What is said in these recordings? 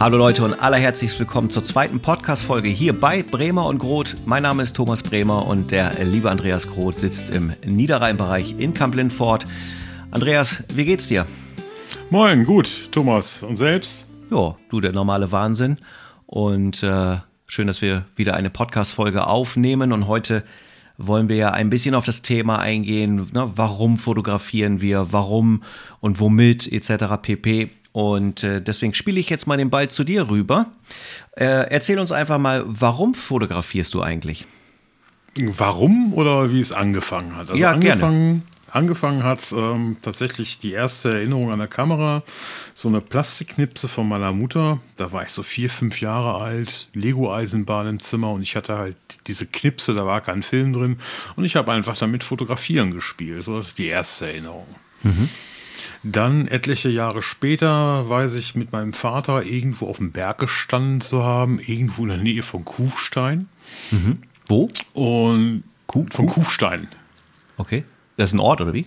Hallo Leute und allerherzlichst willkommen zur zweiten Podcast-Folge hier bei Bremer und Groth. Mein Name ist Thomas Bremer und der liebe Andreas Groth sitzt im Niederrheinbereich in Kamp-Lindfort. Andreas, wie geht's dir? Moin, gut, Thomas. Und selbst? Ja, du, der normale Wahnsinn. Und äh, schön, dass wir wieder eine Podcast-Folge aufnehmen. Und heute wollen wir ja ein bisschen auf das Thema eingehen. Ne? Warum fotografieren wir? Warum und womit etc. pp. Und äh, deswegen spiele ich jetzt mal den Ball zu dir rüber. Äh, erzähl uns einfach mal, warum fotografierst du eigentlich? Warum oder wie es angefangen hat? Also ja, angefangen, gerne. Angefangen hat ähm, tatsächlich die erste Erinnerung an der Kamera. So eine Plastikknipse von meiner Mutter. Da war ich so vier, fünf Jahre alt. Lego-Eisenbahn im Zimmer und ich hatte halt diese Knipse, da war kein Film drin. Und ich habe einfach damit fotografieren gespielt. So, das ist die erste Erinnerung. Mhm. Dann etliche Jahre später weiß ich mit meinem Vater irgendwo auf dem Berg gestanden zu haben, irgendwo in der Nähe von Kufstein. Mhm. Wo? Und Kuh, von Kufstein. Okay. Das ist ein Ort, oder wie?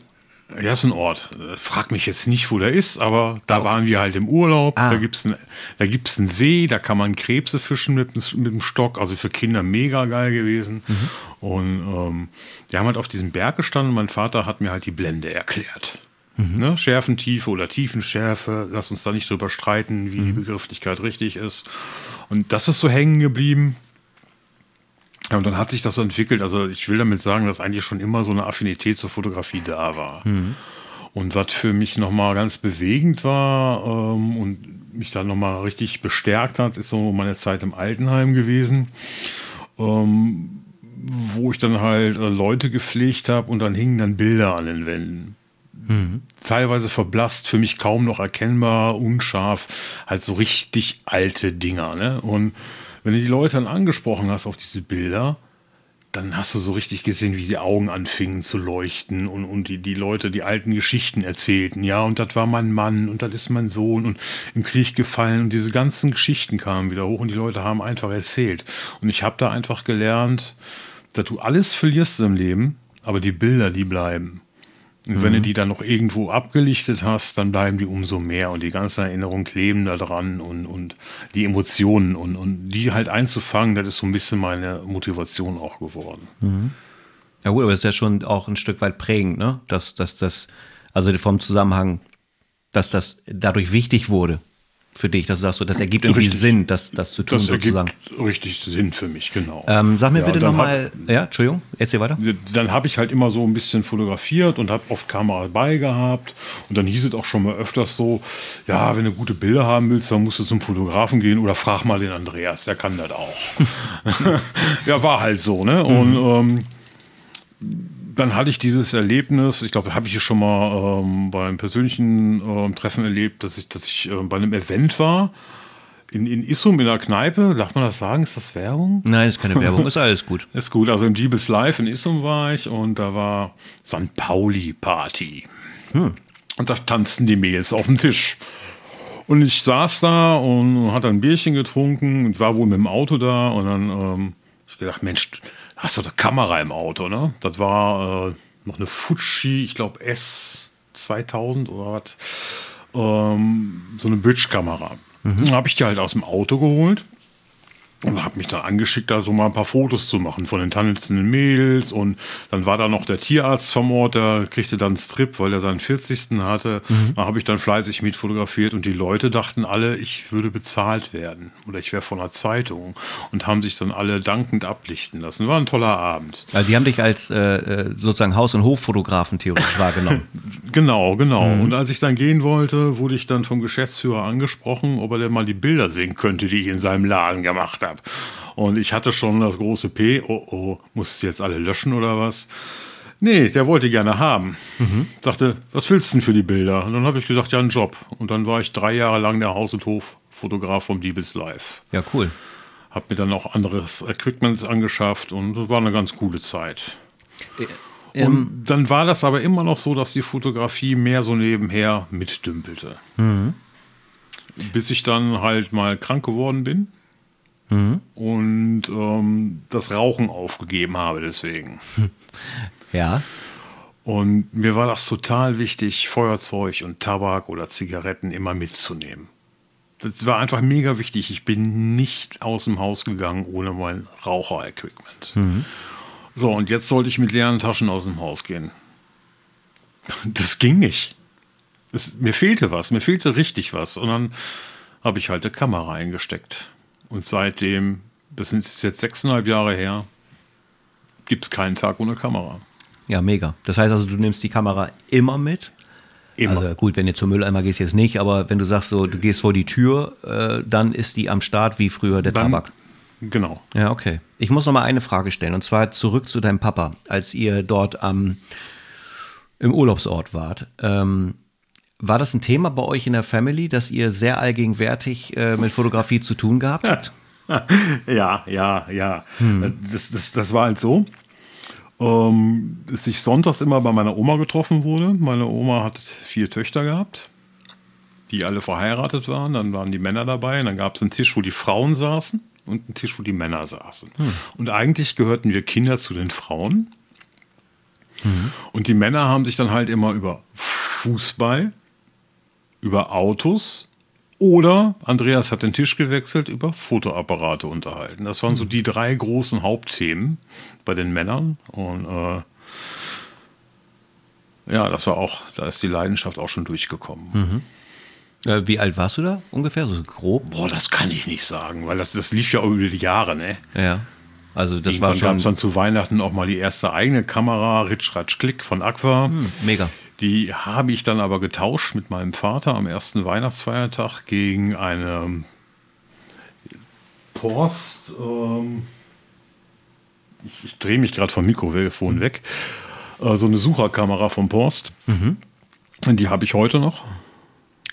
Ja, ist ein Ort. Frag mich jetzt nicht, wo der ist, aber da okay. waren wir halt im Urlaub. Ah. Da gibt's ein, da gibt's einen See, da kann man Krebse fischen mit, mit dem Stock. Also für Kinder mega geil gewesen. Mhm. Und ähm, wir haben halt auf diesem Berg gestanden. Mein Vater hat mir halt die Blende erklärt. Mhm. Ne? Schärfentiefe oder Tiefenschärfe. Lass uns da nicht drüber streiten, wie mhm. die Begrifflichkeit richtig ist. Und das ist so hängen geblieben. Ja, und dann hat sich das so entwickelt. Also ich will damit sagen, dass eigentlich schon immer so eine Affinität zur Fotografie da war. Mhm. Und was für mich nochmal ganz bewegend war ähm, und mich dann nochmal richtig bestärkt hat, ist so meine Zeit im Altenheim gewesen. Ähm, wo ich dann halt äh, Leute gepflegt habe und dann hingen dann Bilder an den Wänden. Mhm. Teilweise verblasst, für mich kaum noch erkennbar, unscharf, halt so richtig alte Dinger. Ne? Und wenn du die Leute dann angesprochen hast auf diese Bilder, dann hast du so richtig gesehen, wie die Augen anfingen zu leuchten und, und die, die Leute die alten Geschichten erzählten. Ja, und das war mein Mann und das ist mein Sohn und im Krieg gefallen und diese ganzen Geschichten kamen wieder hoch und die Leute haben einfach erzählt. Und ich habe da einfach gelernt, dass du alles verlierst im Leben, aber die Bilder, die bleiben. Und wenn mhm. du die dann noch irgendwo abgelichtet hast, dann bleiben die umso mehr und die ganzen Erinnerungen kleben da dran und, und die Emotionen und, und die halt einzufangen, das ist so ein bisschen meine Motivation auch geworden. Mhm. Ja gut, aber das ist ja schon auch ein Stück weit prägend, ne? Dass, dass das, also vom Zusammenhang, dass das dadurch wichtig wurde für dich, dass du sagst, so, das ergibt irgendwie richtig. Sinn, das, das zu tun das sozusagen. richtig Sinn für mich, genau. Ähm, sag mir ja, bitte nochmal, ja, Entschuldigung, erzähl weiter. Dann habe ich halt immer so ein bisschen fotografiert und habe oft Kamera dabei gehabt und dann hieß es auch schon mal öfters so, ja, wenn du gute Bilder haben willst, dann musst du zum Fotografen gehen oder frag mal den Andreas, der kann das auch. ja, war halt so, ne? Und mhm. ähm, dann hatte ich dieses Erlebnis, ich glaube, habe ich schon mal ähm, beim persönlichen ähm, Treffen erlebt, dass ich, dass ich äh, bei einem Event war. In, in Issum in der Kneipe, darf man das sagen? Ist das Werbung? Nein, ist keine Werbung, ist alles gut. ist gut, also im Diebes Live in Issum war ich und da war St. Pauli Party. Hm. Und da tanzten die Mädels auf dem Tisch. Und ich saß da und hatte ein Bierchen getrunken und war wohl mit dem Auto da und dann ähm, ich gedacht, Mensch, hast du eine Kamera im Auto, ne? Das war äh, noch eine Fuji, ich glaube S2000 oder was. Ähm, so eine Bridge-Kamera. Mhm. Habe ich die halt aus dem Auto geholt und habe mich dann angeschickt, da so mal ein paar Fotos zu machen von den tanzenden Mädels. Und dann war da noch der Tierarzt vom Ort, der kriegte dann einen Strip, weil er seinen 40. hatte. Mhm. Da habe ich dann fleißig mit fotografiert und die Leute dachten alle, ich würde bezahlt werden oder ich wäre von einer Zeitung und haben sich dann alle dankend ablichten lassen. War ein toller Abend. Also die haben dich als äh, äh sozusagen Haus- und Hoffotografen theoretisch wahrgenommen. genau, genau. Mhm. Und als ich dann gehen wollte, wurde ich dann vom Geschäftsführer angesprochen, ob er denn mal die Bilder sehen könnte, die ich in seinem Laden gemacht habe habe. Und ich hatte schon das große P, oh oh, muss jetzt alle löschen oder was? Nee, der wollte gerne haben. Mhm. Sagte, was willst du denn für die Bilder? Und dann habe ich gesagt, ja, einen Job. Und dann war ich drei Jahre lang der Haus- und Hoffotograf vom Diebes Live. Ja, cool. Hab mir dann auch anderes Equipment angeschafft und das war eine ganz coole Zeit. Äh, und ähm, dann war das aber immer noch so, dass die Fotografie mehr so nebenher mitdümpelte. Mhm. Bis ich dann halt mal krank geworden bin mhm. und ähm, das Rauchen aufgegeben habe deswegen. Ja. Und mir war das total wichtig, Feuerzeug und Tabak oder Zigaretten immer mitzunehmen. das war einfach mega wichtig. Ich bin nicht aus dem Haus gegangen ohne mein Raucher-Equipment. Mhm. So, und jetzt sollte ich mit leeren Taschen aus dem Haus gehen. Das ging nicht. Es, mir fehlte was, mir fehlte richtig was. Und dann habe ich halt eine Kamera eingesteckt. Und seitdem, das sind jetzt sechseinhalb Jahre her, gibt es keinen Tag ohne Kamera. Ja, mega. Das heißt also, du nimmst die Kamera immer mit? Immer. Also gut, wenn du zum Mülleimer gehst, jetzt nicht, aber wenn du sagst, so, du gehst vor die Tür, äh, dann ist die am Start wie früher der dann, Tabak. Genau. Ja, okay. Ich muss noch mal eine Frage stellen und zwar zurück zu deinem Papa, als ihr dort am, im Urlaubsort wart. Ähm, war das ein Thema bei euch in der Family, dass ihr sehr allgegenwärtig äh, mit Fotografie zu tun gehabt habt? ja, ja, ja. Hm. Das, das, das war halt so ähm, dass ich sonntags immer bei meiner Oma getroffen wurde. Meine Oma hat vier Töchter gehabt, die alle verheiratet waren. Dann waren die Männer dabei. Und dann gab es einen Tisch, wo die Frauen saßen und einen Tisch, wo die Männer saßen. Hm. Und eigentlich gehörten wir Kinder zu den Frauen. Mhm. Und die Männer haben sich dann halt immer über Fußball, über Autos oder Andreas hat den Tisch gewechselt, über Fotoapparate unterhalten. Das waren so hm. die drei großen Hauptthemen bei den Männern. Und äh, ja, das war auch, da ist die Leidenschaft auch schon durchgekommen. Mhm. Äh, wie alt warst du da ungefähr, so grob? Boah, das kann ich nicht sagen, weil das, das lief ja über die Jahre, ne? Ja. Also das Irgendwann war schon. gab es dann zu Weihnachten auch mal die erste eigene Kamera, Ritsch Ratsch Klick von Aqua. Hm, mega. Die habe ich dann aber getauscht mit meinem Vater am ersten Weihnachtsfeiertag gegen eine Post. Ähm, ich, ich drehe mich gerade vom Mikrofon weg. Äh, so eine Sucherkamera vom Post. Mhm. Die habe ich heute noch.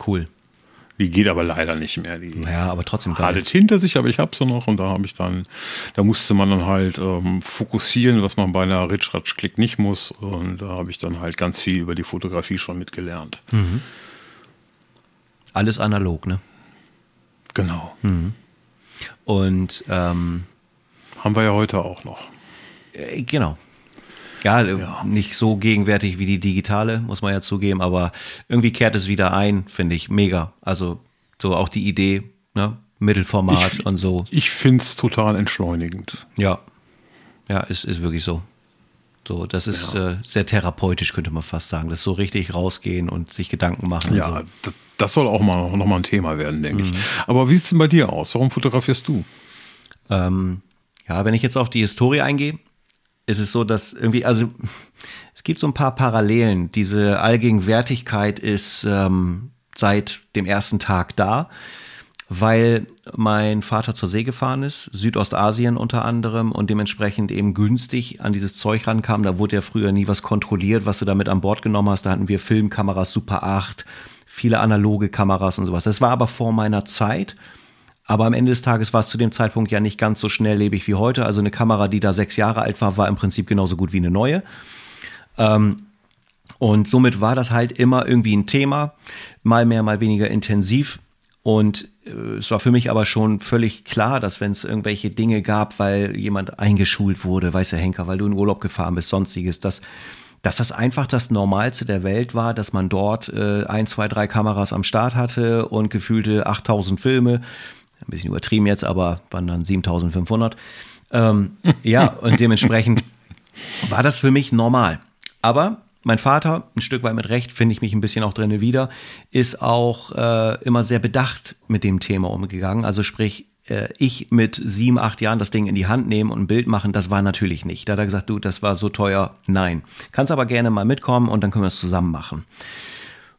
Cool. Die geht aber leider nicht mehr. Die ja, aber trotzdem geil. Hat hinter sich, aber ich habe sie noch und da habe ich dann, da musste man dann halt ähm, fokussieren, was man bei einer Ritsch-Ratsch-Klick nicht muss. Und da habe ich dann halt ganz viel über die Fotografie schon mitgelernt. Mhm. Alles analog, ne? Genau. Mhm. Und ähm, haben wir ja heute auch noch. Äh, genau. Ja, ja, nicht so gegenwärtig wie die digitale, muss man ja zugeben, aber irgendwie kehrt es wieder ein, finde ich. Mega. Also so auch die Idee, ne? Mittelformat ich, und so. Ich finde es total entschleunigend. Ja. Ja, ist, ist wirklich so. So, das ist ja. äh, sehr therapeutisch, könnte man fast sagen. Das so richtig rausgehen und sich Gedanken machen. Ja, so. das soll auch mal noch mal ein Thema werden, denke mhm. ich. Aber wie sieht es denn bei dir aus? Warum fotografierst du? Ähm, ja, wenn ich jetzt auf die Historie eingehe, ist es so, dass irgendwie, also es gibt so ein paar Parallelen. Diese Allgegenwärtigkeit ist ähm, seit dem ersten Tag da, weil mein Vater zur See gefahren ist, Südostasien unter anderem und dementsprechend eben günstig an dieses Zeug rankam. Da wurde ja früher nie was kontrolliert, was du damit an Bord genommen hast. Da hatten wir Filmkameras Super 8, viele analoge Kameras und sowas. Das war aber vor meiner Zeit. Aber am Ende des Tages war es zu dem Zeitpunkt ja nicht ganz so schnelllebig wie heute. Also eine Kamera, die da sechs Jahre alt war, war im Prinzip genauso gut wie eine neue. Ähm, und somit war das halt immer irgendwie ein Thema, mal mehr, mal weniger intensiv. Und äh, es war für mich aber schon völlig klar, dass wenn es irgendwelche Dinge gab, weil jemand eingeschult wurde, weißer Henker, weil du in Urlaub gefahren bist, sonstiges, dass, dass das einfach das Normalste der Welt war, dass man dort äh, ein, zwei, drei Kameras am Start hatte und gefühlte 8000 Filme ein bisschen übertrieben jetzt, aber waren dann 7500. Ähm, ja, und dementsprechend war das für mich normal. Aber mein Vater, ein Stück weit mit Recht, finde ich mich ein bisschen auch drin wieder, ist auch äh, immer sehr bedacht mit dem Thema umgegangen. Also sprich, äh, ich mit sieben, acht Jahren das Ding in die Hand nehmen und ein Bild machen, das war natürlich nicht. Da hat er gesagt, du, das war so teuer. Nein. Kannst aber gerne mal mitkommen und dann können wir es zusammen machen.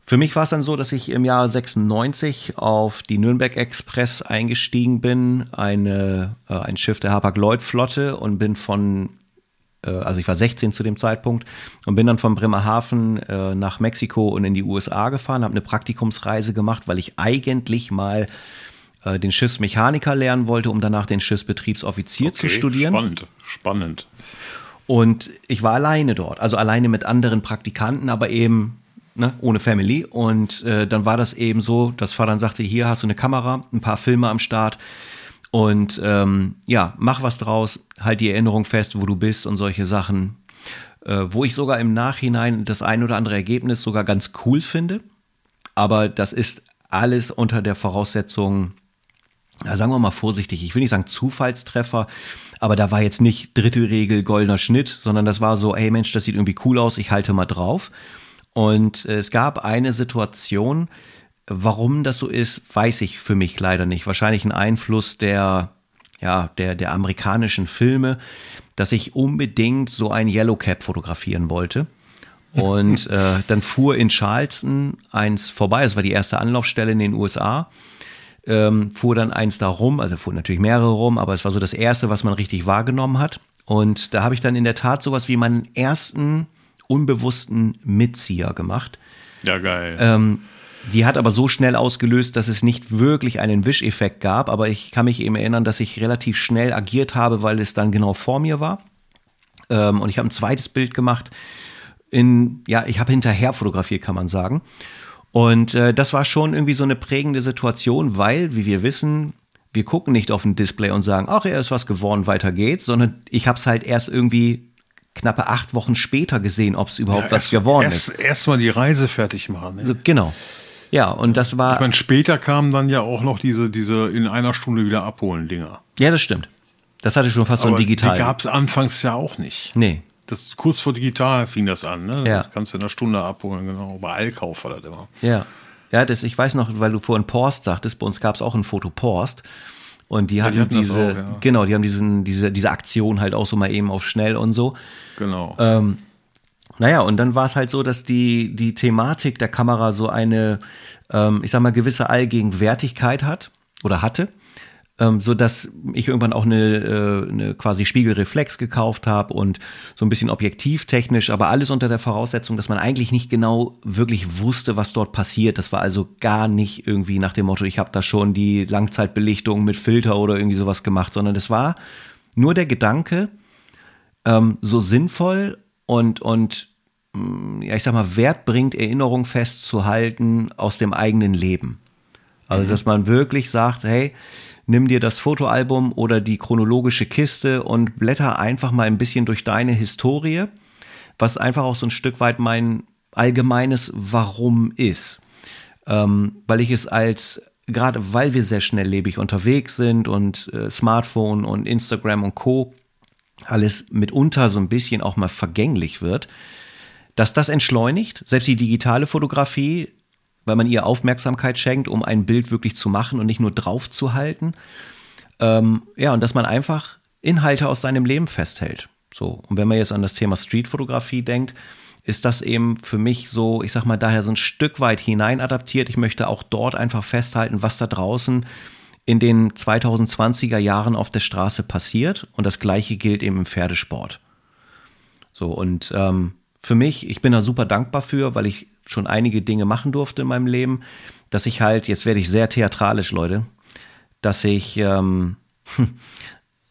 Für mich war es dann so, dass ich im Jahr 96 auf die Nürnberg Express eingestiegen bin, eine, äh, ein Schiff der Hapag-Lloyd-Flotte und bin von, äh, also ich war 16 zu dem Zeitpunkt und bin dann von Bremerhaven äh, nach Mexiko und in die USA gefahren, habe eine Praktikumsreise gemacht, weil ich eigentlich mal äh, den Schiffsmechaniker lernen wollte, um danach den Schiffsbetriebsoffizier okay, zu studieren. Spannend, spannend. Und ich war alleine dort, also alleine mit anderen Praktikanten, aber eben ne, ohne Family. Und äh, dann war das eben so, dass Vater sagte, hier hast du eine Kamera, ein paar Filme am Start. Und ähm, ja, mach was draus, halt die Erinnerung fest, wo du bist und solche Sachen. Äh, wo ich sogar im Nachhinein das ein oder andere Ergebnis sogar ganz cool finde. Aber das ist alles unter der Voraussetzung, sagen wir mal vorsichtig, ich will nicht sagen Zufallstreffer, aber da war jetzt nicht Drittelregel, goldener Schnitt, sondern das war so, hey Mensch, das sieht irgendwie cool aus, ich halte mal drauf. Und es gab eine Situation, warum das so ist, weiß ich für mich leider nicht. Wahrscheinlich ein Einfluss der, ja, der, der amerikanischen Filme, dass ich unbedingt so ein Yellow Cap fotografieren wollte. Und äh, dann fuhr in Charleston eins vorbei, das war die erste Anlaufstelle in den USA ähm, fuhr dann eins da rum, also fuhr natürlich mehrere rum, aber es war so das erste, was man richtig wahrgenommen hat. Und da habe ich dann in der Tat sowas wie meinen ersten unbewussten Mitzieher gemacht. Ja, geil. Ähm, die hat aber so schnell ausgelöst, dass es nicht wirklich einen Wischeffekt gab, aber ich kann mich eben erinnern, dass ich relativ schnell agiert habe, weil es dann genau vor mir war. Ähm, und ich habe ein zweites Bild gemacht. In, ja, ich habe hinterher fotografiert, kann man sagen. Und äh, das war schon irgendwie so eine prägende Situation, weil, wie wir wissen, wir gucken nicht auf ein Display und sagen, ach, er ist was geworden, weiter geht's, sondern ich habe es halt erst irgendwie knappe acht Wochen später gesehen, ob es überhaupt ja, was geworden erst, ist. Erstmal die Reise fertig machen. Ne? So, genau. Ja, und das war. Ich meine, später kamen dann ja auch noch diese, diese in einer Stunde wieder abholen Dinger. Ja, das stimmt. Das hatte schon fast Aber so ein digital. Die gab es anfangs ja auch nicht. Nee das kurz vor digital fing das an, ne? Ja. Das kannst du in einer Stunde abholen, genau. Bei Allkauf war das immer. Ja. Ja, das, ich weiß noch, weil du vorhin Porst sagtest, bei uns gab es auch ein Foto Porst. Und die hatten, ja, die hatten diese, auch, ja. genau, die haben diesen, diese, diese Aktion halt auch so mal eben auf schnell und so. Genau. Ähm, naja, und dann war es halt so, dass die, die Thematik der Kamera so eine, ähm, ich sag mal, gewisse Allgegenwärtigkeit hat oder hatte ähm, so dass ich irgendwann auch eine, äh, eine quasi Spiegelreflex gekauft habe und so ein bisschen objektivtechnisch, aber alles unter der Voraussetzung, dass man eigentlich nicht genau wirklich wusste, was dort passiert. Das war also gar nicht irgendwie nach dem Motto, ich habe da schon die Langzeitbelichtung mit Filter oder irgendwie sowas gemacht, sondern das war nur der Gedanke, ähm, so sinnvoll und und mm, ja, ich sag mal, Wert bringt, Erinnerung festzuhalten aus dem eigenen Leben. Also, mhm. dass man wirklich sagt, hey, nimm dir das Fotoalbum oder die chronologische Kiste und blätter einfach mal ein bisschen durch deine Historie, was einfach auch so ein Stück weit mein allgemeines Warum ist. Ähm, weil ich es als, gerade weil wir sehr schnelllebig unterwegs sind und äh, Smartphone und Instagram und Co. alles mitunter so ein bisschen auch mal vergänglich wird, dass das entschleunigt, selbst die digitale Fotografie weil man ihr Aufmerksamkeit schenkt, um ein Bild wirklich zu machen und nicht nur drauf zu halten. Ähm, ja, und dass man einfach Inhalte aus seinem Leben festhält. So, und wenn man jetzt an das Thema Streetfotografie denkt, ist das eben für mich so, ich sag mal, daher so ein Stück weit hinein adaptiert. Ich möchte auch dort einfach festhalten, was da draußen in den 2020er Jahren auf der Straße passiert. Und das Gleiche gilt eben im Pferdesport. So, und ähm, für mich, ich bin da super dankbar für, weil ich schon einige Dinge machen durfte in meinem Leben, dass ich halt, jetzt werde ich sehr theatralisch, Leute, dass ich, ähm,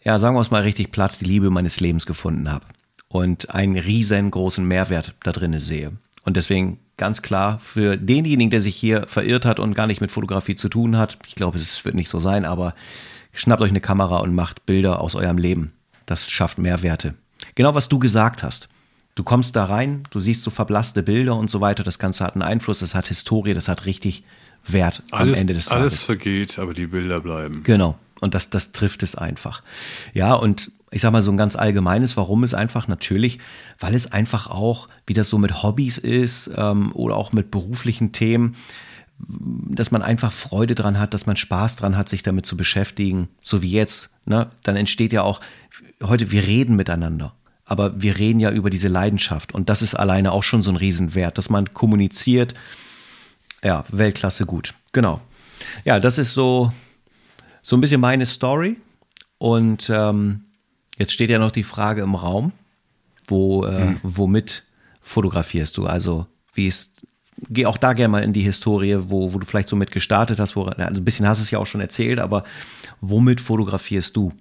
ja, sagen wir es mal richtig platt, die Liebe meines Lebens gefunden habe und einen riesengroßen Mehrwert da drin sehe. Und deswegen ganz klar für denjenigen, der sich hier verirrt hat und gar nicht mit Fotografie zu tun hat, ich glaube, es wird nicht so sein, aber schnappt euch eine Kamera und macht Bilder aus eurem Leben. Das schafft Mehrwerte. Genau was du gesagt hast. Du kommst da rein, du siehst so verblasste Bilder und so weiter. Das Ganze hat einen Einfluss, das hat Historie, das hat richtig Wert alles, am Ende des Tages. Alles vergeht, aber die Bilder bleiben. Genau. Und das, das trifft es einfach. Ja, und ich sag mal so ein ganz allgemeines, warum ist einfach natürlich, weil es einfach auch, wie das so mit Hobbys ist ähm, oder auch mit beruflichen Themen, dass man einfach Freude dran hat, dass man Spaß dran hat, sich damit zu beschäftigen, so wie jetzt. Ne? Dann entsteht ja auch, heute, wir reden miteinander aber wir reden ja über diese Leidenschaft und das ist alleine auch schon so ein Riesenwert, dass man kommuniziert. Ja, Weltklasse gut. Genau. Ja, das ist so, so ein bisschen meine Story. Und ähm, jetzt steht ja noch die Frage im Raum, wo, äh, hm. womit fotografierst du? Also, wie ist, geh auch da gerne mal in die Historie, wo, wo du vielleicht so mit gestartet hast, wo, also ein bisschen hast du es ja auch schon erzählt, aber womit fotografierst du?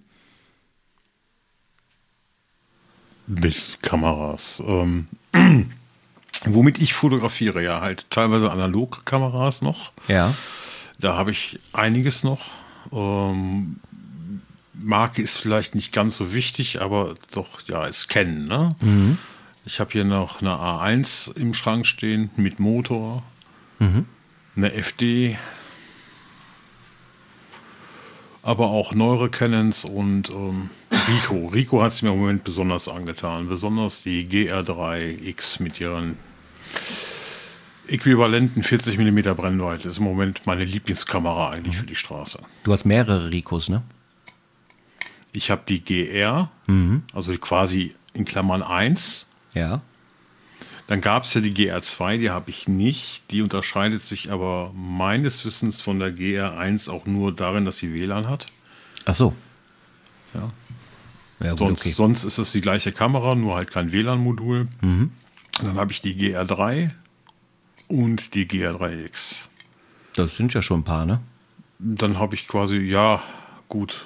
Mit Kameras. Ähm, womit ich fotografiere, ja, halt teilweise analog Kameras noch. Ja. Da habe ich einiges noch. Ähm, Marke ist vielleicht nicht ganz so wichtig, aber doch, ja, es kennen. Ne? Mhm. Ich habe hier noch eine A1 im Schrank stehen mit Motor, mhm. eine FD aber auch neuere Canons und ähm, Rico. Rico hat es mir im Moment besonders angetan. Besonders die GR3X mit ihren äquivalenten 40 mm Brennweite ist im Moment meine Lieblingskamera eigentlich mhm. für die Straße. Du hast mehrere Ricos, ne? Ich habe die GR, mhm. also quasi in Klammern 1. Ja. Dann gab es ja die GR2, die habe ich nicht. Die unterscheidet sich aber meines Wissens von der GR1 auch nur darin, dass sie WLAN hat. Ach so. Ja. Ja gut, sonst, okay. sonst, ist es die gleiche Kamera, nur halt kein WLAN-Modul. Mhm. Dann habe ich die GR3 und die GR3X. Das sind ja schon ein paar, ne? Dann habe ich quasi, ja, gut.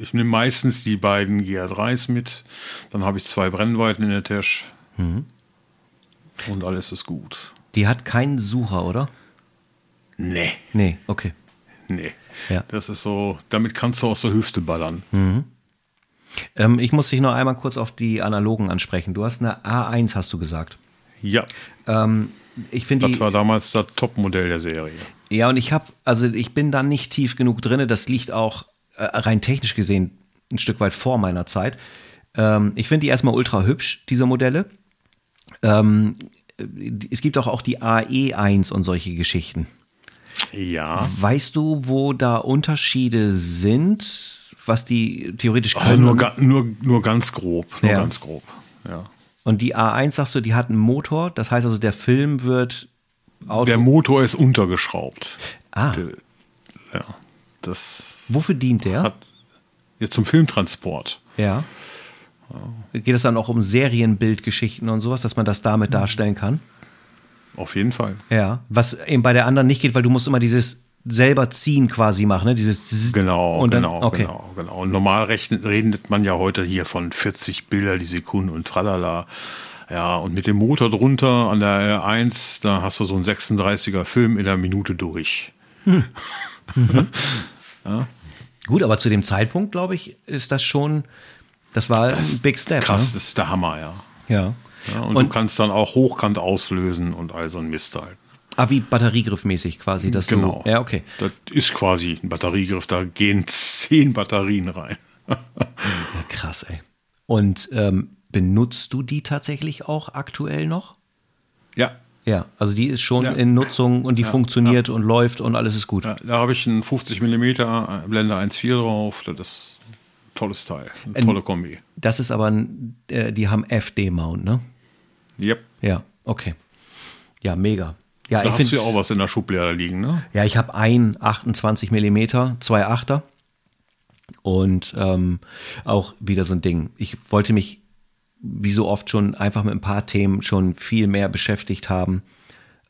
Ich nehme meistens die beiden GR3s mit. Dann habe ich zwei Brennweiten in der Tasche. Mhm. Und alles ist gut. Die hat keinen Sucher, oder? Nee. Nee, okay. Nee. Ja. Das ist so, damit kannst du aus der Hüfte ballern. Mhm. Ähm, ich muss dich noch einmal kurz auf die Analogen ansprechen. Du hast eine A1, hast du gesagt. Ja. Ähm, ich finde Das war damals das Topmodell der Serie. Ja, und ich habe, also ich bin da nicht tief genug drin. Das liegt auch äh, rein technisch gesehen ein Stück weit vor meiner Zeit. Ähm, ich finde die erstmal ultra hübsch, diese Modelle. Ähm, es gibt auch, auch die AE1 und solche Geschichten. Ja. Weißt du, wo da Unterschiede sind, was die theoretisch können? Oh, nur, nur, nur ganz grob. Nur ja. ganz grob. Ja. Und die A1 sagst du, die hat einen Motor. Das heißt also, der Film wird. Auto der Motor ist untergeschraubt. Ah. Der, ja. Das. Wofür dient der? Hat, ja, zum Filmtransport. Ja. Geht es dann auch um Serienbildgeschichten und sowas, dass man das damit darstellen kann? Auf jeden Fall. Ja, was eben bei der anderen nicht geht, weil du musst immer dieses selber ziehen quasi machen, ne? Dieses genau, und dann, genau, okay. genau, genau. Und normal rechnet, redet man ja heute hier von 40 Bilder die Sekunde und tralala. Ja, und mit dem Motor drunter an der R1, da hast du so einen 36er Film in der Minute durch. Hm. Mhm. ja. Gut, aber zu dem Zeitpunkt, glaube ich, ist das schon das war das ein Big Step. Krass, ne? das ist der Hammer, ja. Ja. ja und, und, du kannst dann auch hochkant auslösen und all so ein Mist halt. Ah, wie batteriegriffmäßig quasi. Dass genau. Du, ja, okay. Das ist quasi ein Batteriegriff, da gehen zehn Batterien rein. ja, krass, ey. Und ähm, benutzt du die tatsächlich auch aktuell noch? Ja. Ja, also die ist schon ja. in Nutzung und die ja, funktioniert und läuft und alles ist gut. da habe ich einen 50 mm Blender 1.4 drauf. Das ist tolles Teil, eine ähm, tolle Kombi. Das ist aber, äh, die haben FD-Mount, ne? Yep. Ja, okay. Ja, mega. Ja, da ich hast find, du ja auch was in der Schublade liegen, ne? Ja, ich habe ein 28 mm, zwei Achter und ähm, auch wieder so ein Ding. Ich wollte mich wie so oft schon einfach mit ein paar Themen schon viel mehr beschäftigt haben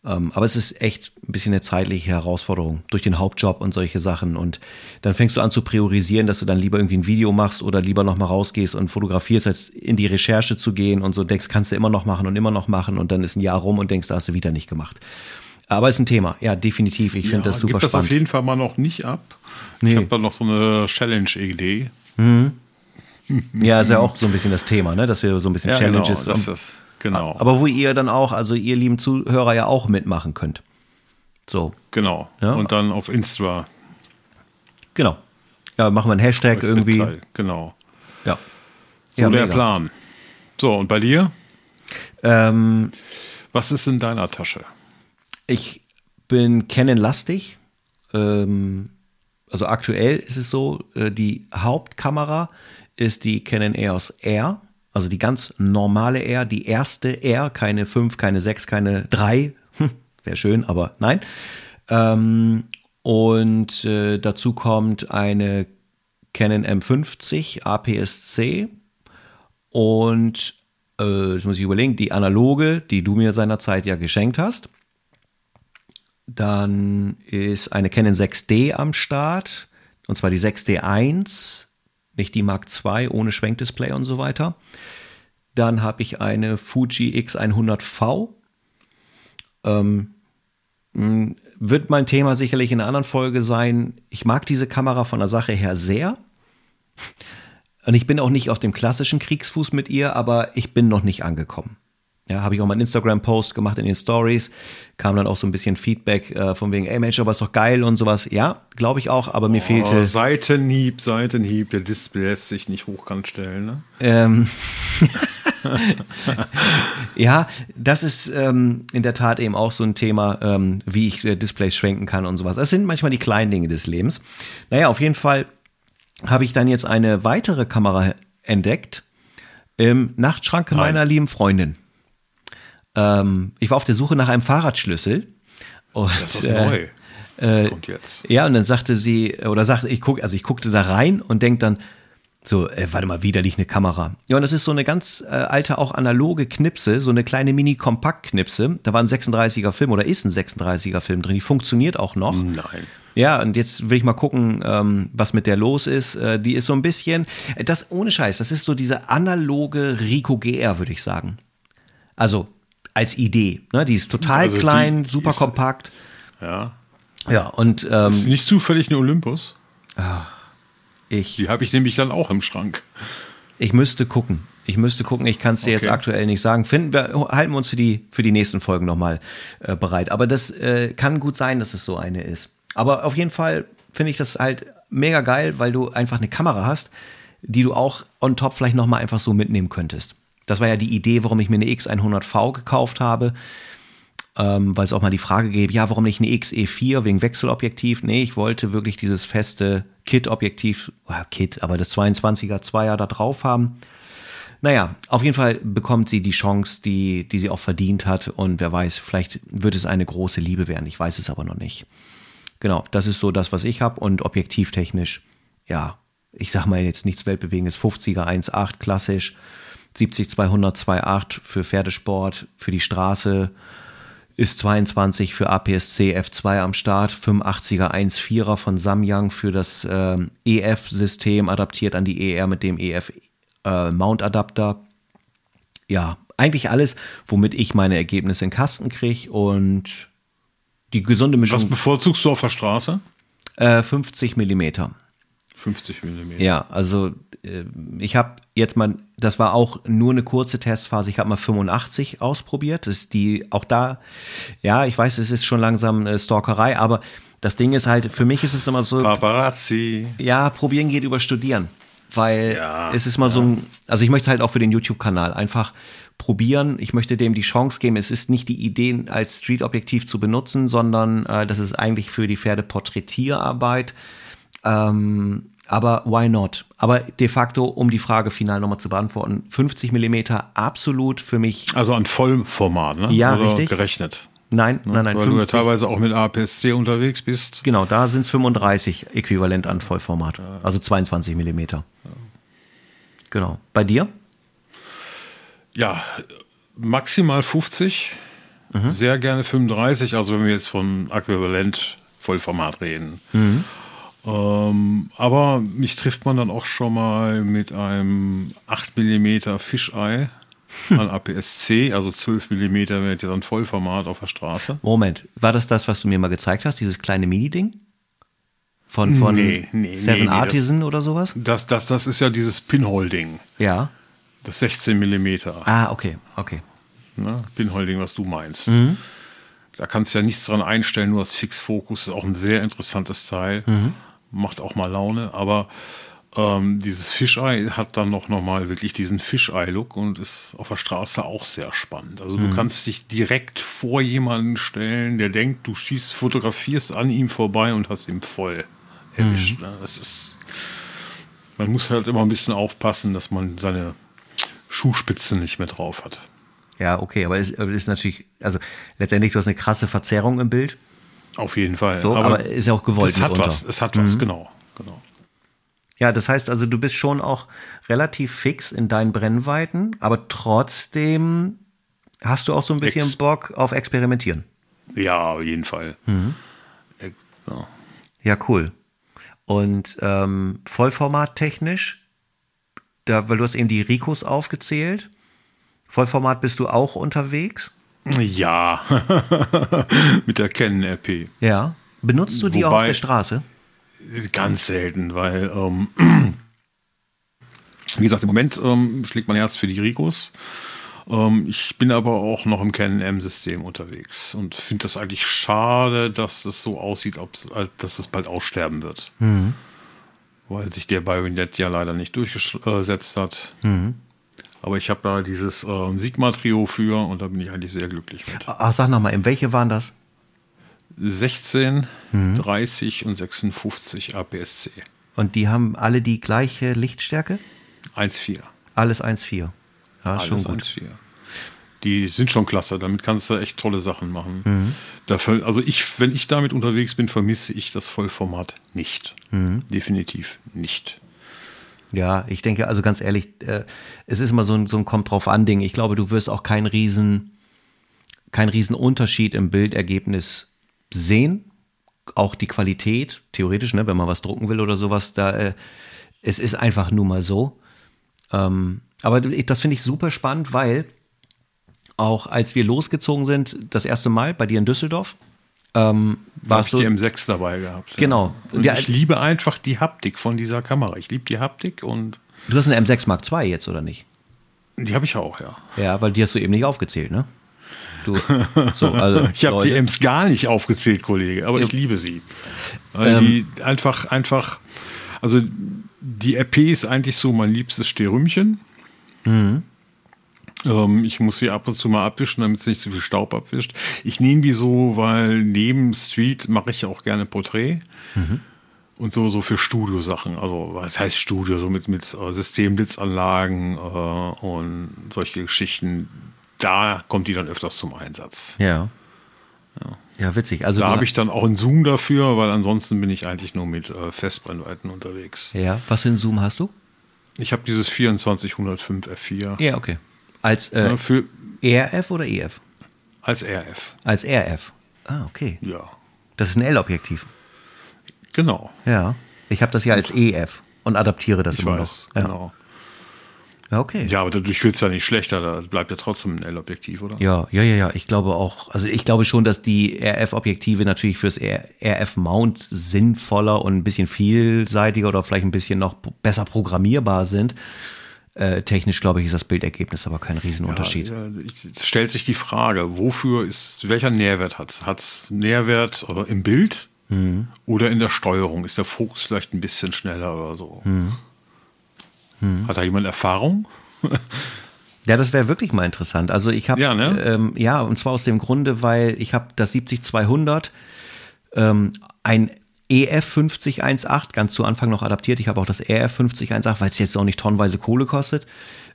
aber es ist echt ein bisschen eine zeitliche Herausforderung durch den Hauptjob und solche Sachen. Und dann fängst du an zu priorisieren, dass du dann lieber irgendwie ein Video machst oder lieber nochmal rausgehst und fotografierst, als in die Recherche zu gehen und so denkst, kannst du immer noch machen und immer noch machen und dann ist ein Jahr rum und denkst, da hast du wieder nicht gemacht. Aber ist ein Thema, ja, definitiv. Ich ja, finde das super das spannend. auf jeden Fall mal noch nicht ab. Nee. Ich habe da noch so eine Challenge-Idee. Mhm. Ja, ist ja auch so ein bisschen das Thema, ne? dass wir so ein bisschen ja, genau, Challenges genau, das ist Genau. Aber wo ihr dann auch, also ihr lieben Zuhörer ja auch mitmachen könnt. So. Genau. Ja? Und dann auf Insta. Genau. Ja, machen wir einen Hashtag irgendwie. Teil. Genau. Ja. So ja, der mega. Plan. So, und bei dir? Ähm, Was ist in deiner Tasche? Ich bin Canon-lastig. Ähm, also aktuell ist es so, äh, die Hauptkamera ist die Canon EOS R also die ganz normale R, die erste R, keine 5, keine 6, keine 3. Hm, Wäre schön, aber nein. Ähm, und äh, dazu kommt eine Canon M50 APS-C und äh, jetzt muss ich überlegen, die analoge, die du mir seinerzeit ja geschenkt hast. Dann ist eine Canon 6D am Start, und zwar die 6D1 nicht die Mark II ohne Schwenkdisplay und so weiter. Dann habe ich eine Fuji X100V. Ähm, wird mein Thema sicherlich in einer anderen Folge sein. Ich mag diese Kamera von der Sache her sehr. Und ich bin auch nicht auf dem klassischen Kriegsfuß mit ihr, aber ich bin noch nicht angekommen. Ja, habe ich auch mal einen Instagram-Post gemacht in den Stories. Kam dann auch so ein bisschen Feedback äh, von wegen, ey Mensch, aber ist doch geil und sowas. Ja, glaube ich auch, aber mir oh, fehlte. Seitenhieb, Seitenhieb, der Display lässt sich nicht hochkant stellen, ne? Ähm. ja, das ist ähm, in der Tat eben auch so ein Thema, ähm, wie ich äh, Displays schwenken kann und sowas. Das sind manchmal die kleinen Dinge des Lebens. Naja, auf jeden Fall habe ich dann jetzt eine weitere Kamera entdeckt im Nachtschrank Nein. meiner lieben Freundin. Ähm, ich war auf der Suche nach einem Fahrradschlüssel. Und, das ist äh, neu. Das äh, kommt jetzt. Ja, und dann sagte sie, oder sagte, ich guck, also ich guckte da rein und denk dann, so, äh, warte mal, wieder nicht eine Kamera. Ja, und das ist so eine ganz äh, alte, auch analoge Knipse, so eine kleine Mini-Kompakt-Knipse. Da war ein 36er Film oder ist ein 36er Film drin. Die funktioniert auch noch. Nein. Ja, und jetzt will ich mal gucken, ähm, was mit der los ist. Äh, die ist so ein bisschen, das ohne Scheiß, das ist so diese analoge Rico GR, würde ich sagen. Also als Idee. Ne? Die ist total also klein, super ist, kompakt. Ja. Ja, und. Ähm, ist nicht zufällig eine Olympus? Ach, ich. Die habe ich nämlich dann auch im Schrank. Ich müsste gucken. Ich müsste gucken, ich kann es dir okay. jetzt aktuell nicht sagen. Finden wir, halten wir uns für die, für die nächsten Folgen nochmal äh, bereit. Aber das äh, kann gut sein, dass es so eine ist. Aber auf jeden Fall finde ich das halt mega geil, weil du einfach eine Kamera hast, die du auch on top vielleicht nochmal einfach so mitnehmen könntest. Das war ja die Idee, warum ich mir eine X100V gekauft habe. Ähm, weil es auch mal die Frage gäbe, ja, warum nicht eine XE4 wegen Wechselobjektiv? Nee, ich wollte wirklich dieses feste Kit-Objektiv, oh, Kit, aber das 22er Zweier da drauf haben. Naja, auf jeden Fall bekommt sie die Chance, die, die sie auch verdient hat. Und wer weiß, vielleicht wird es eine große Liebe werden. Ich weiß es aber noch nicht. Genau, das ist so das, was ich habe. Und objektivtechnisch, ja, ich sag mal jetzt nichts Weltbewegendes. 50er 1.8 klassisch. 70 200 2.8 für Pferdesport, für die Straße ist 22 für APS-C F2 am Start, 85er 1.4er von Samyang für das äh, EF-System adaptiert an die ER mit dem EF äh, Mount Adapter. Ja, eigentlich alles, womit ich meine Ergebnisse in Kasten kriege und die gesunde Mischung. Was bevorzugst du auf der Straße? Äh, 50 Millimeter. 50 mm. Ja, also äh, ich habe jetzt mal, das war auch nur eine kurze Testphase, ich habe mal 85 ausprobiert. Das ist die, auch da, ja, ich weiß, es ist schon langsam äh, Stalkerei, aber das Ding ist halt, für mich ist es immer so. Paparazzi. Ja, probieren geht über studieren. Weil ja, es ist mal ja. so ein, also ich möchte es halt auch für den YouTube-Kanal einfach probieren. Ich möchte dem die Chance geben. Es ist nicht die Idee, als Street-Objektiv zu benutzen, sondern äh, das ist eigentlich für die Pferdeporträtierarbeit. Ähm, aber why not? Aber de facto, um die Frage final nochmal zu beantworten, 50 Millimeter absolut für mich. Also an Vollformat, ne? Ja, Oder richtig. gerechnet. Nein, ne? nein, nein. Weil 50. du ja teilweise auch mit APS-C unterwegs bist. Genau, da sind es 35 äquivalent an Vollformat. Also 22 Millimeter. Genau. Bei dir? Ja, maximal 50. Mhm. Sehr gerne 35. Also wenn wir jetzt von Äquivalent Vollformat reden. Mhm. Ähm, aber mich trifft man dann auch schon mal mit einem 8 mm Fischei an APS-C, also 12 mm wäre dann Vollformat auf der Straße. Moment, war das das, was du mir mal gezeigt hast, dieses kleine Mini-Ding? Von, von nee, nee, Seven nee, Artisan das, oder sowas? Das, das, das ist ja dieses Pinhole-Ding. Ja. Das 16 mm. Ah, okay, okay. Ne? Pinhole-Ding, was du meinst. Mhm. Da kannst du ja nichts dran einstellen, nur das Fixfokus ist auch ein sehr interessantes Teil. Mhm macht auch mal Laune, aber ähm, dieses Fischei hat dann noch, noch mal wirklich diesen Fischei-Look und ist auf der Straße auch sehr spannend. Also mhm. du kannst dich direkt vor jemanden stellen, der denkt, du schießt, fotografierst an ihm vorbei und hast ihn voll erwischt. Mhm. Ne? Das ist, man muss halt immer ein bisschen aufpassen, dass man seine Schuhspitzen nicht mehr drauf hat. Ja, okay, aber es ist natürlich, also letztendlich, du hast eine krasse Verzerrung im Bild. Auf jeden Fall. So, aber, aber, ist ja auch gewollt. Es hat mitunter. was, es hat was, mhm. genau, genau. Ja, das heißt also, du bist schon auch relativ fix in deinen Brennweiten, aber trotzdem hast du auch so ein bisschen Ex Bock auf Experimentieren. Ja, auf jeden Fall. Mhm. Ja. ja. cool. Und ähm, Vollformat technisch, da, weil du hast eben die Ricos aufgezählt. Vollformat bist du auch unterwegs? Ja, mit der Canon RP. Ja. Benutzt du die Wobei, auch auf der Straße? Ganz selten, weil, ähm, wie gesagt, im Moment ähm, schlägt mein Herz für die Ricos. Ähm, ich bin aber auch noch im Canon M-System unterwegs und finde das eigentlich schade, dass es so aussieht, dass es bald aussterben wird. Mhm. Weil sich der Bayonet ja leider nicht durchgesetzt hat. Mhm. Aber ich habe da dieses äh, Sigma-Trio für und da bin ich eigentlich sehr glücklich mit. Ach, sag nochmal, in welche waren das? 16, mhm. 30 und 56 APS-C. Und die haben alle die gleiche Lichtstärke? 1,4. Alles 1,4. Ja, Alles schon gut. 1,4. Die sind schon klasse, damit kannst du echt tolle Sachen machen. Mhm. Dafür, also ich, wenn ich damit unterwegs bin, vermisse ich das Vollformat nicht. Mhm. Definitiv nicht. Ja, ich denke, also ganz ehrlich, äh, es ist immer so ein, so ein kommt drauf an Ding. Ich glaube, du wirst auch keinen riesen, keinen riesen Unterschied im Bildergebnis sehen. Auch die Qualität, theoretisch, ne, wenn man was drucken will oder sowas, da, äh, es ist einfach nur mal so. Ähm, aber das finde ich super spannend, weil auch als wir losgezogen sind, das erste Mal bei dir in Düsseldorf, ähm, war ich so, die M6 dabei gehabt. Genau. Und ja, ich liebe einfach die Haptik von dieser Kamera. Ich liebe die Haptik und. Du hast eine M6 Mark II jetzt, oder nicht? Die habe ich auch, ja. Ja, weil die hast du eben nicht aufgezählt, ne? Du, so, also, ich habe die M's gar nicht aufgezählt, Kollege, aber ja. ich liebe sie. Weil ähm, die einfach, einfach, also die RP ist eigentlich so mein liebstes Sterümchen. Mhm. Ähm, ich muss sie ab und zu mal abwischen, damit es nicht zu viel Staub abwischt. Ich nehme die so, weil neben Street mache ich auch gerne Porträt. Mhm. Und so, so für Studiosachen. Also, was heißt Studio? So mit, mit äh, Systemblitzanlagen äh, und solche Geschichten. Da kommt die dann öfters zum Einsatz. Ja. Ja, ja witzig. Also da habe ich dann auch einen Zoom dafür, weil ansonsten bin ich eigentlich nur mit äh, Festbrennweiten unterwegs. Ja, was für einen Zoom hast du? Ich habe dieses 2405 F4. Ja, okay. Als äh, ja, für RF oder EF? Als RF. Als RF. Ah, okay. Ja. Das ist ein L-Objektiv. Genau. Ja. Ich habe das ja als EF und adaptiere das ich immer weiß, noch. Ja. Genau. Ja, okay. Ja, aber dadurch wird es ja nicht schlechter, da bleibt ja trotzdem ein L-Objektiv, oder? Ja, ja, ja, ja. Ich glaube auch, also ich glaube schon, dass die RF-Objektive natürlich fürs RF-Mount sinnvoller und ein bisschen vielseitiger oder vielleicht ein bisschen noch besser programmierbar sind. Äh, technisch, glaube ich, ist das Bildergebnis aber kein Riesenunterschied. Ja, es stellt sich die Frage, wofür ist, welcher Nährwert hat es? Hat es Nährwert äh, im Bild mhm. oder in der Steuerung? Ist der Fokus vielleicht ein bisschen schneller oder so? Mhm. Mhm. Hat da jemand Erfahrung? Ja, das wäre wirklich mal interessant. Also ich habe ja, ne? ähm, ja, und zwar aus dem Grunde, weil ich habe das 70200 ähm, ein EF 5018 ganz zu Anfang noch adaptiert. Ich habe auch das RF 5018, weil es jetzt auch nicht tonnenweise Kohle kostet.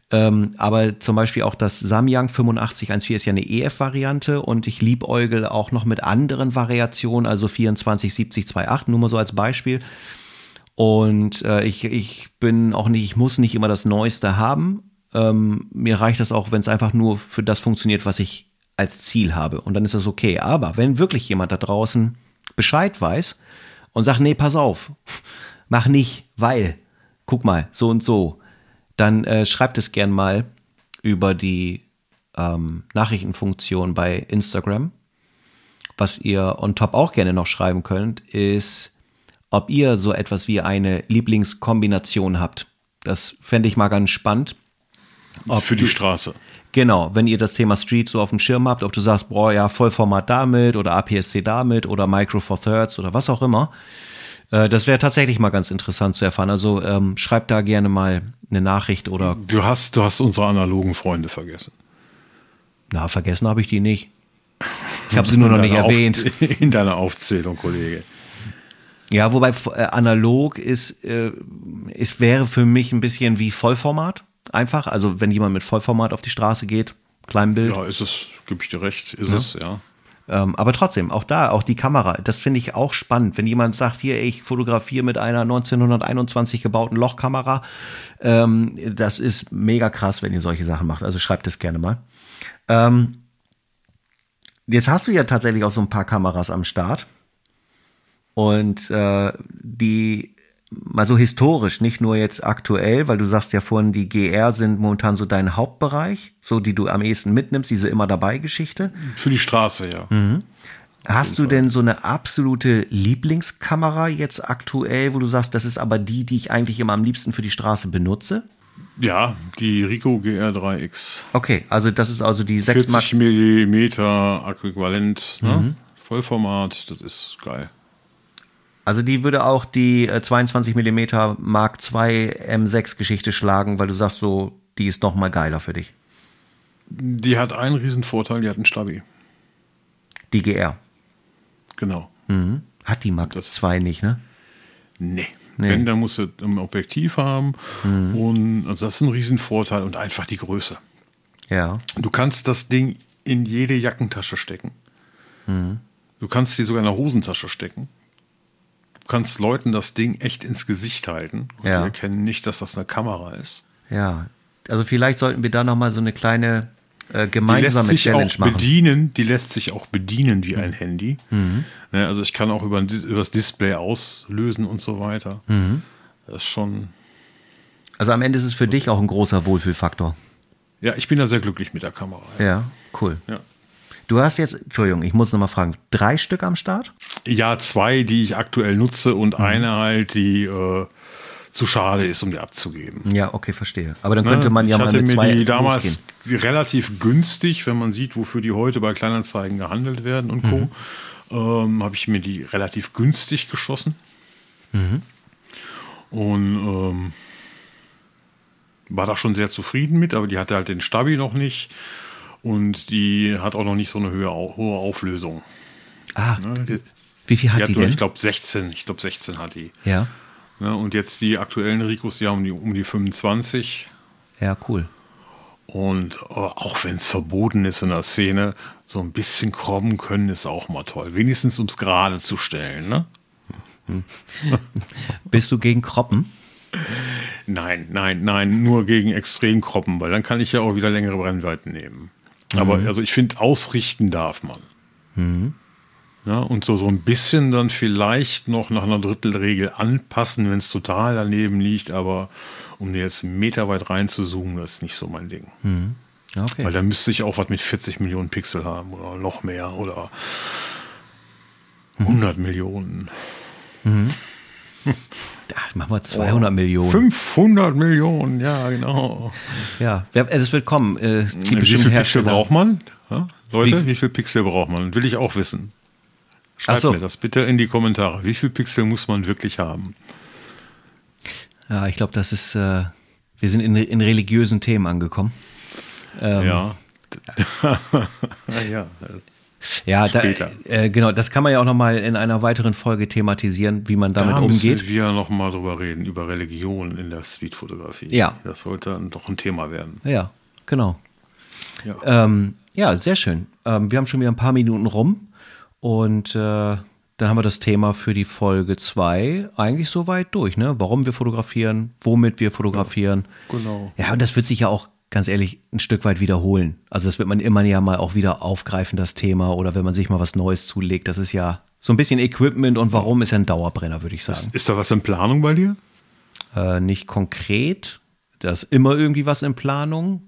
Ähm, aber zum Beispiel auch das Samyang 8514 ist ja eine EF-Variante und ich liebäugel auch noch mit anderen Variationen, also 247028, nur mal so als Beispiel. Und äh, ich, ich bin auch nicht, ich muss nicht immer das Neueste haben. Ähm, mir reicht das auch, wenn es einfach nur für das funktioniert, was ich als Ziel habe. Und dann ist das okay. Aber wenn wirklich jemand da draußen Bescheid weiß, und sag, nee, pass auf, mach nicht, weil, guck mal, so und so, dann äh, schreibt es gern mal über die ähm, Nachrichtenfunktion bei Instagram. Was ihr on top auch gerne noch schreiben könnt, ist, ob ihr so etwas wie eine Lieblingskombination habt. Das fände ich mal ganz spannend. Ob Für die Straße. Genau, wenn ihr das Thema Street so auf dem Schirm habt, ob du sagst, boah, ja, Vollformat damit oder APS-C damit oder Micro Four Thirds oder was auch immer. Äh, das wäre tatsächlich mal ganz interessant zu erfahren. Also ähm, schreibt da gerne mal eine Nachricht oder. Du hast, du hast unsere analogen Freunde vergessen. Na, vergessen habe ich die nicht. Ich habe sie nur noch nicht erwähnt. Auf, in deiner Aufzählung, Kollege. Ja, wobei äh, analog ist, äh, ist, wäre für mich ein bisschen wie Vollformat einfach. Also wenn jemand mit Vollformat auf die Straße geht, Kleinbild. Ja, ist es, gebe ich dir recht, ist ja. es, ja. Ähm, aber trotzdem, auch da, auch die Kamera, das finde ich auch spannend. Wenn jemand sagt, hier, ich fotografiere mit einer 1921 gebauten Lochkamera, ähm, das ist mega krass, wenn ihr solche Sachen macht. Also schreibt es gerne mal. Ähm, jetzt hast du ja tatsächlich auch so ein paar Kameras am Start. Und äh, die mal so historisch, nicht nur jetzt aktuell, weil du sagst ja vorhin, die GR sind momentan so dein Hauptbereich, so die du am ehesten mitnimmst, diese immer dabei Geschichte. Für die Straße, ja. Mhm. Hast du denn so eine absolute Lieblingskamera jetzt aktuell, wo du sagst, das ist aber die, die ich eigentlich immer am liebsten für die Straße benutze? Ja, die Rico GR3X. Okay, also das ist also die 6 40 mm Äquivalent, ne? Mhm. Vollformat, das ist geil. Also die würde auch die äh, 22 mm Mark II M6 Geschichte schlagen, weil du sagst so, die ist noch mal geiler für dich. Die hat einen riesen Vorteil, die hat einen Stabi. Die GR. Genau. Mhm. Hat die Mark Das- II nicht, ne? Nee. Nee. Wenn, dann musst du ein Objektiv haben. Und also das ist ein Riesenvorteil und einfach die Größe. Ja. Du kannst das Ding in jede Jackentasche stecken. Du kannst sie sogar in eine Hosentasche stecken. Du kannst Leuten das Ding echt ins Gesicht halten und Ja. die erkennen nicht, dass das eine Kamera ist. Ja. Also vielleicht sollten wir da noch mal so eine kleine äh, Die lässt gemeinsame sich Challenge auch machen. bedienen, die lässt sich auch bedienen wie ein Handy. Ne, also ich kann auch über, über das Display auslösen und so weiter. Das ist schon. Also am Ende ist es für dich auch ein großer Wohlfühlfaktor. Ja, ich bin da sehr glücklich mit der Kamera. Ja. Ja, cool. Ja. Du hast jetzt, Entschuldigung, ich muss noch mal fragen, drei Stück am Start? Ja, zwei, die ich aktuell nutze und eine halt, die äh, zu schade ist, um die abzugeben. Ja, okay, verstehe. Aber dann könnte Ne? man ja ich mal hatte mit mir zwei die damals losgehen. relativ günstig, wenn man sieht, wofür die heute bei Kleinanzeigen gehandelt werden und Mhm. Co. Ähm, habe ich mir die relativ günstig geschossen. Mhm. Und ähm, war da schon sehr zufrieden mit, aber die hatte halt den Stabi noch nicht und die hat auch noch nicht so eine höhe, hohe Auflösung. Ah, Ne? Die, wie viel hat die die, hat nur, denn? ich glaube 16, ich glaube 16 hat die. ja, Ne? Und jetzt die aktuellen Ricos, die haben die um die 25. ja, cool. Und äh, auch wenn es verboten ist in der Szene, so ein bisschen krobben können ist auch mal toll. Wenigstens ums Gerade zu stellen. Ne? Bist du gegen Kroppen? Nein, nein, nein, nur gegen extrem kroppen, weil dann kann ich ja auch wieder längere Brennweiten nehmen. Aber also ich finde, ausrichten darf man. Ja, und so, so ein bisschen dann vielleicht noch nach einer Drittelregel anpassen, wenn es total daneben liegt, aber um jetzt einen Meter weit reinzuzoomen, das ist nicht so mein Ding. Ja, okay. Weil da müsste ich auch was mit 40 Millionen Pixel haben oder noch mehr oder 100 Millionen. Ach, mach mal 200 Millionen. 500 Millionen, ja, genau. Ja, wer- äh, das wird kommen. Äh, die Wie viel bestimmten Pixel Hersteller. braucht man? Ja, Leute, Wie- wie, viel Pixel braucht man? Will ich auch wissen. Ach Schreibt so. mir das bitte in die Kommentare. Wie viel Pixel muss man wirklich haben? Ja, ich glaube, das ist, äh, wir sind in, in religiösen Themen angekommen. Ähm, ja. ja. Ja, da, Später. äh, genau, das kann man ja auch nochmal in einer weiteren Folge thematisieren, wie man damit da umgeht. müssen wir noch mal drüber reden, über Religion in der Streetfotografie. Ja. Das sollte dann doch ein Thema werden. Ja, genau. Ja. Ähm, ja, sehr schön. Ähm, wir haben schon wieder ein paar Minuten rum und äh, dann haben wir das Thema für die Folge 2 eigentlich soweit durch, ne? Warum wir fotografieren, womit wir fotografieren. genau. Ja, und das wird sich ja auch ganz ehrlich ein Stück weit wiederholen. Also das wird man immer ja mal auch wieder aufgreifen, das Thema, oder wenn man sich mal was Neues zulegt. Das ist ja so ein bisschen Equipment und warum ist ja ein Dauerbrenner, würde ich sagen. Ist da was in Planung bei dir? Äh, nicht konkret, da ist immer irgendwie was in Planung,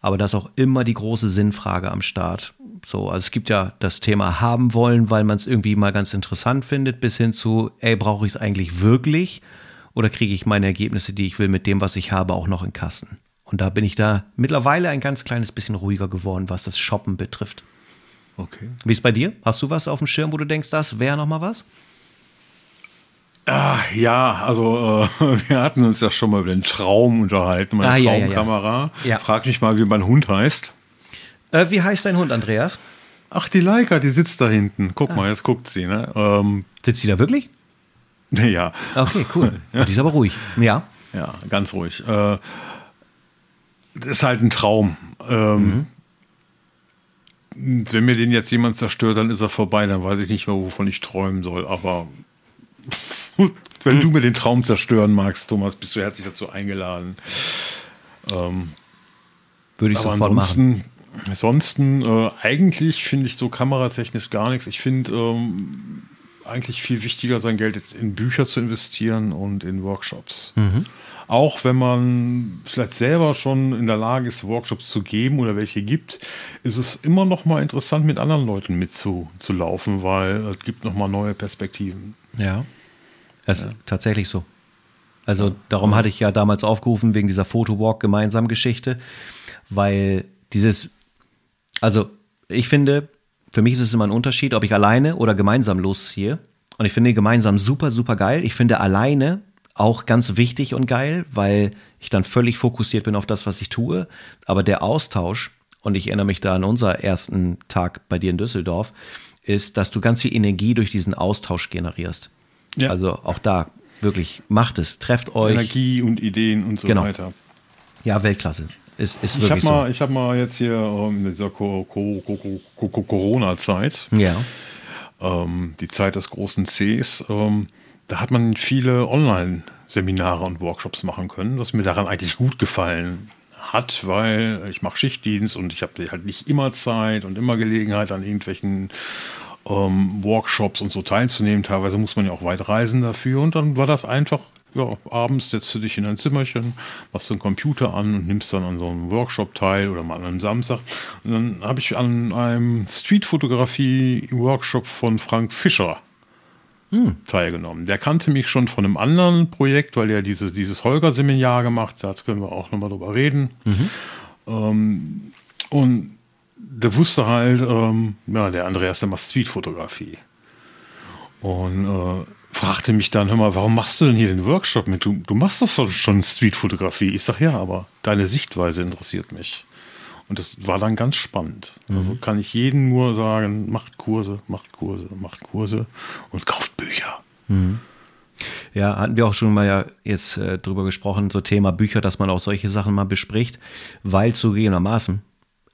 aber da ist auch immer die große Sinnfrage am Start. So, also es gibt ja das Thema haben wollen, weil man es irgendwie mal ganz interessant findet, bis hin zu, ey, brauche ich es eigentlich wirklich? Oder kriege ich meine Ergebnisse, die ich will, mit dem, was ich habe, auch noch in Kassen? Und da bin ich da mittlerweile ein ganz kleines bisschen ruhiger geworden, was das Shoppen betrifft. Okay. Wie ist bei dir? Hast du was auf dem Schirm, wo du denkst, das wäre noch mal was? Ah, ja, also äh, wir hatten uns ja schon mal über den Traum unterhalten, meine Ah, ja, ja, ja. Traumkamera. Ja. Frag mich mal, wie mein Hund heißt. Äh, wie heißt dein Hund, Andreas? Ach, die Leica, die sitzt da hinten. Guck mal, jetzt guckt sie. Ne? Ähm, Sitzt sie da wirklich? ja, Okay, cool. Die ist aber ruhig. Ja. ja, ganz ruhig. Äh, ist halt ein Traum. Ähm, Wenn mir den jetzt jemand zerstört, dann ist er vorbei. Dann weiß ich nicht mehr, wovon ich träumen soll. Aber wenn du mir den Traum zerstören magst, Thomas, bist du herzlich dazu eingeladen. Ähm, Würde ich Aber sofort machen. ansonsten, ansonsten äh, eigentlich finde ich so kameratechnisch gar nichts. Ich finde ähm, eigentlich viel wichtiger, sein Geld in Bücher zu investieren und in Workshops. Auch wenn man vielleicht selber schon in der Lage ist, Workshops zu geben oder welche gibt, ist es immer noch mal interessant, mit anderen Leuten mitzulaufen, weil es gibt noch mal neue Perspektiven. Ja. Das ist tatsächlich so. Also darum hatte ich ja damals aufgerufen wegen dieser Fotowalk gemeinsam Geschichte, weil dieses, also ich finde, für mich ist es immer ein Unterschied, ob ich alleine oder gemeinsam losziehe. Und ich finde gemeinsam super, super geil. Ich finde alleine auch ganz wichtig und geil, weil ich dann völlig fokussiert bin auf das, was ich tue. Aber der Austausch, und ich erinnere mich da an unser ersten Tag bei dir in Düsseldorf, ist, dass du ganz viel Energie durch diesen Austausch generierst. Ja. Also auch da wirklich macht es, trefft euch. Energie und Ideen und so genau. weiter. Ja, Weltklasse. Ist, ist ich habe mal, so. hab mal jetzt hier ähm, in dieser Corona-Zeit, ja. ähm, die Zeit des großen Cs, ähm, da hat man viele Online-Seminare und Workshops machen können, was mir daran eigentlich gut gefallen hat, weil ich mache Schichtdienst und ich habe halt nicht immer Zeit und immer Gelegenheit an irgendwelchen ähm, Workshops und so teilzunehmen. Teilweise muss man ja auch weit reisen dafür und dann war das einfach ja, abends setzt du dich in ein Zimmerchen, machst den Computer an und nimmst dann an so einem Workshop teil oder mal an einem Samstag. Und dann habe ich an einem Streetfotografie-Workshop von Frank Fischer hm. teilgenommen. Der kannte mich schon von einem anderen Projekt, weil er dieses, dieses Holger-Seminar gemacht hat. Können wir auch nochmal drüber reden. Mhm. Ähm, und der wusste halt, ähm, ja, der Andreas, der macht Streetfotografie. Und äh, fragte mich dann, hör mal, warum machst du denn hier den Workshop mit? Du, du machst doch schon Streetfotografie. Ich sag, ja, aber deine Sichtweise interessiert mich. Und das war dann ganz spannend. Also mhm. Also kann ich jedem nur sagen, macht Kurse, macht Kurse, macht Kurse und kauft Bücher. Mhm. Ja, hatten wir auch schon mal ja jetzt äh, drüber gesprochen, so Thema Bücher, dass man auch solche Sachen mal bespricht, weil zugegebenermaßen,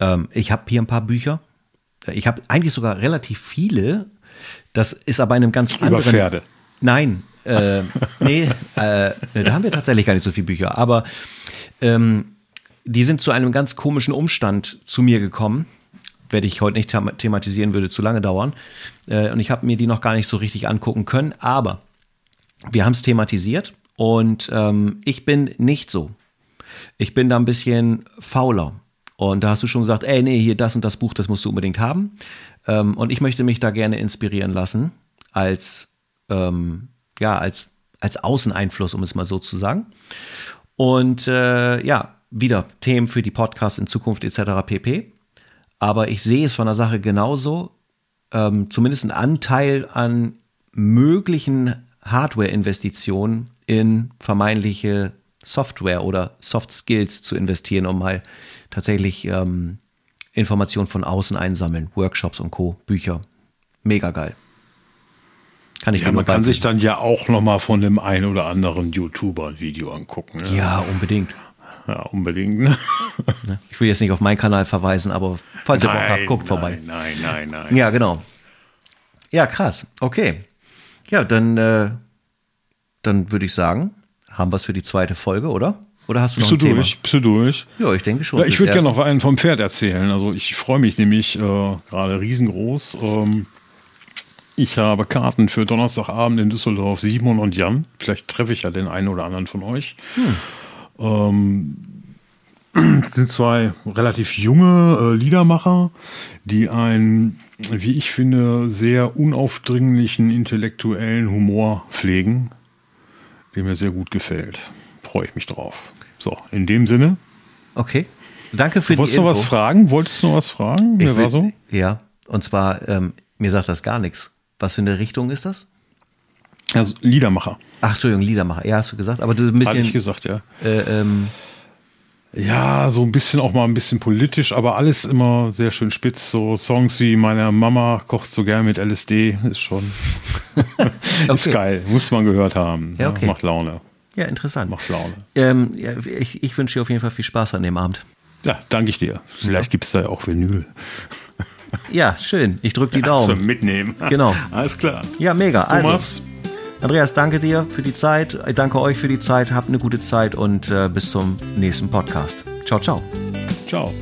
ähm, ich habe hier ein paar Bücher. Ich habe eigentlich sogar relativ viele. Das ist aber in einem ganz Über anderen. Pferde. Nein, äh, nee, äh, da haben wir tatsächlich gar nicht so viele Bücher. Aber ähm, die sind zu einem ganz komischen Umstand zu mir gekommen. Werde ich heute nicht thematisieren, würde zu lange dauern. Äh, und ich habe mir die noch gar nicht so richtig angucken können. Aber wir haben es thematisiert und ähm, ich bin nicht so. Ich bin da ein bisschen fauler. Und da hast du schon gesagt, ey, nee, hier das und das Buch, das musst du unbedingt haben. Ähm, und ich möchte mich da gerne inspirieren lassen als, ähm, ja, als, als Außeneinfluss, um es mal so zu sagen. Und äh, ja, wieder Themen für die Podcasts in Zukunft etc. pp. Aber ich sehe es von der Sache genauso, ähm, zumindest ein Anteil an möglichen Hardware-Investitionen in vermeintliche Software oder Soft Skills zu investieren, um mal tatsächlich ähm, Informationen von außen einsammeln, Workshops und Co., Bücher. Mega geil. Kann ich ja, man kann sich dann ja auch noch mal von dem einen oder anderen YouTuber ein Video angucken. Ne? Ja, unbedingt ja, unbedingt. Ne? ne? Ich will jetzt nicht auf meinen Kanal verweisen, aber falls nein, ihr Bock habt, guckt nein, vorbei. Nein, nein, nein. Ja, genau. Ja, krass. Okay. Ja, dann, äh, dann würde ich sagen, haben wir es für die zweite Folge, oder? Oder hast du bist noch ein du Thema? durch? Bist du durch? Ja, ich denke schon. Ja, ich würde gerne noch einen vom Pferd erzählen. Also ich freue mich nämlich äh, gerade riesengroß. Ähm, ich habe Karten für Donnerstagabend in Düsseldorf, Simon und Jan. Vielleicht treffe ich ja den einen oder anderen von euch. Hm. Ähm, sind zwei relativ junge äh, Liedermacher, die einen, wie ich finde, sehr unaufdringlichen intellektuellen Humor pflegen, der mir sehr gut gefällt. Freue ich mich drauf. So, in dem Sinne. Okay. Danke für Wolltest die. Wolltest du was fragen? Wolltest du noch was fragen? Mir war so. Ja, und zwar, ähm, mir sagt das gar nichts. Was für eine Richtung ist das? Also Liedermacher. Ach, Entschuldigung, Liedermacher. Ja, hast du gesagt. Aber du ein bisschen. Hatte ich gesagt, ja. Äh, ähm, ja, so ein bisschen auch mal ein bisschen politisch, aber alles immer sehr schön spitz. So Songs wie meine Mama kocht so gern mit LSD ist schon okay. ist geil, muss man gehört haben. Ja, okay. Macht Laune. Ja, interessant. Macht Laune. Ähm, ja, ich, ich wünsche dir auf jeden Fall viel Spaß an dem Abend. Ja, danke ich dir. Vielleicht ja. gibt es da ja auch Vinyl. Ja, schön. Ich drücke die Daumen. Zum Mitnehmen. Genau. Alles klar. Ja, mega. Also, Thomas. Also, Andreas, danke dir für die Zeit. Ich danke euch für die Zeit. Habt eine gute Zeit und äh, bis zum nächsten Podcast. Ciao, ciao. Ciao.